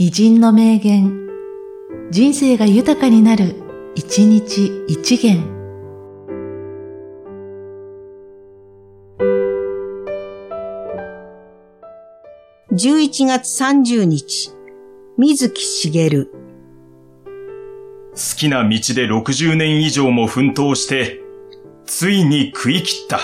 偉人の名言、人生が豊かになる、一日一元。11月30日、水木しげる。好きな道で60年以上も奮闘して、ついに食い切った。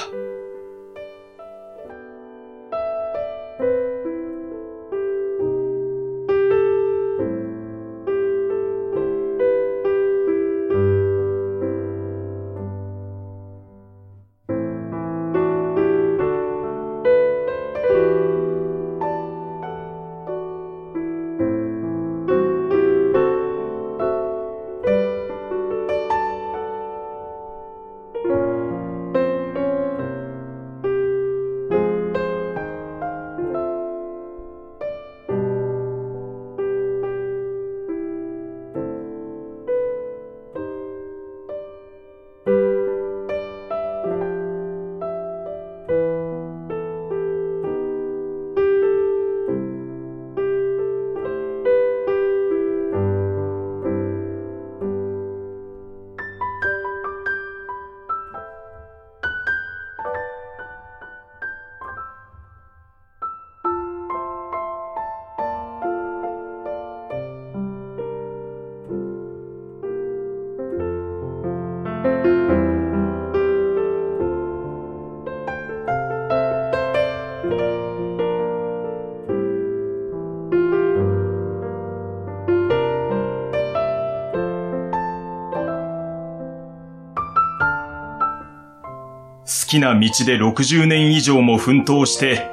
好きな道で60年以上も奮闘して、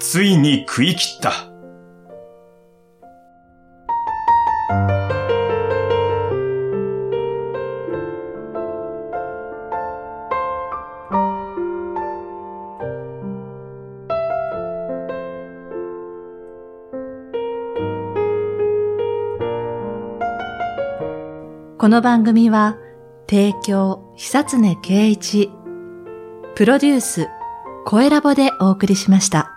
ついに食い切った。この番組は、提供、久常圭一、プロデュース、声ラボでお送りしました。